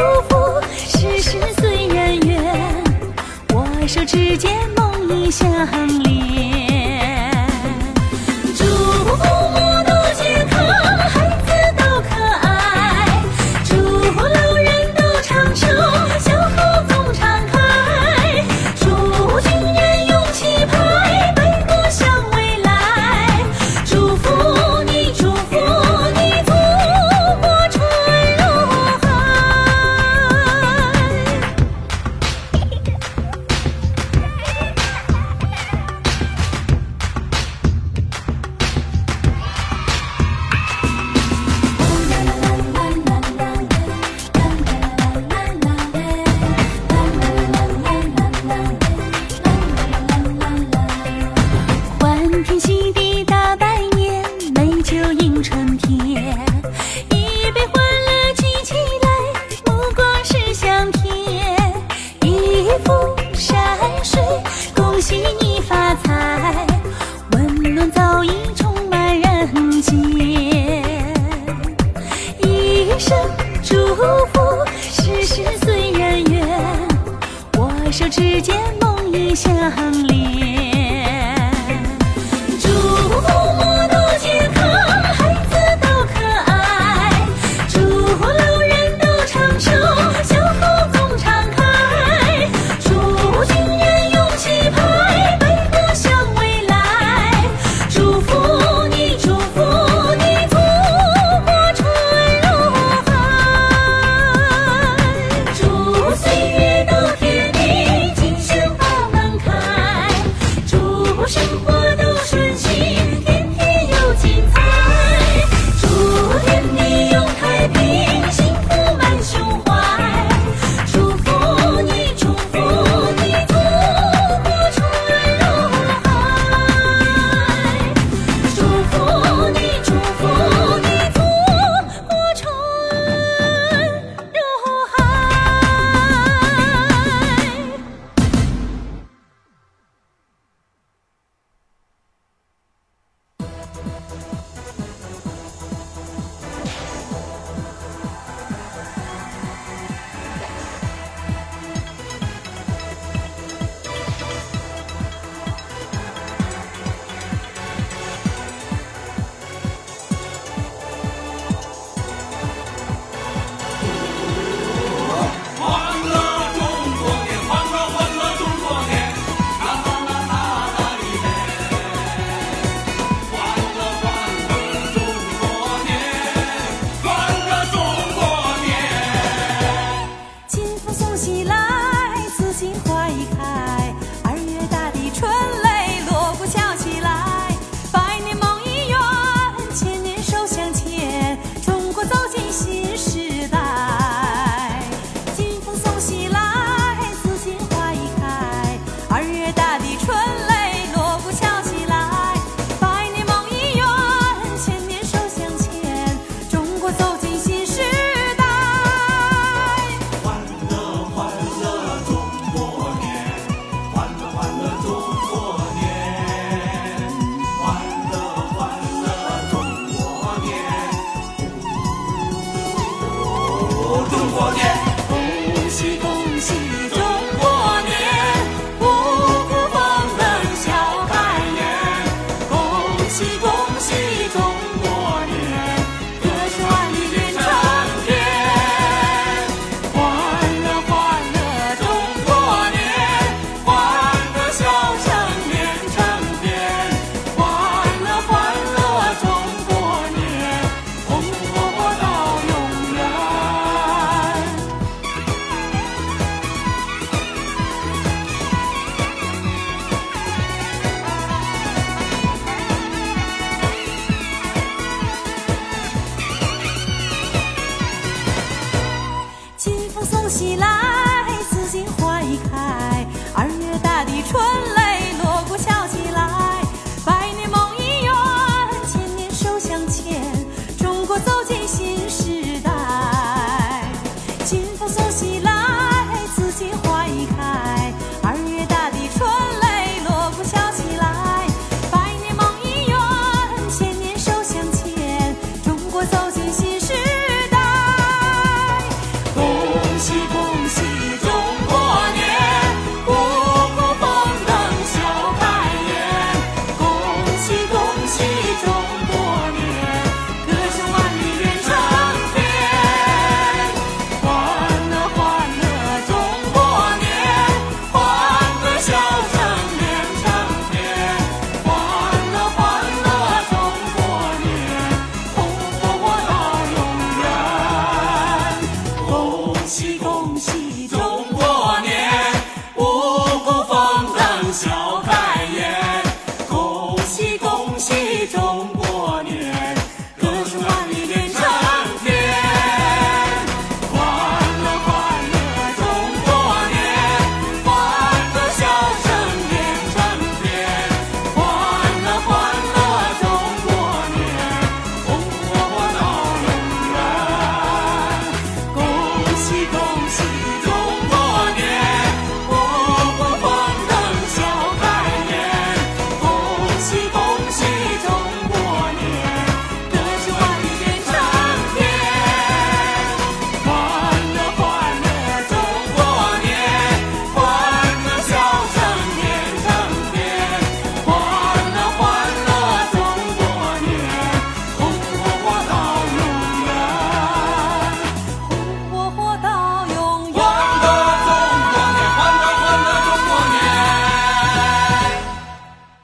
祝福事事随人愿我手指间梦里相连笑意充满人间，一声祝福，事事随人愿，握手之间梦里相连。 지고 春。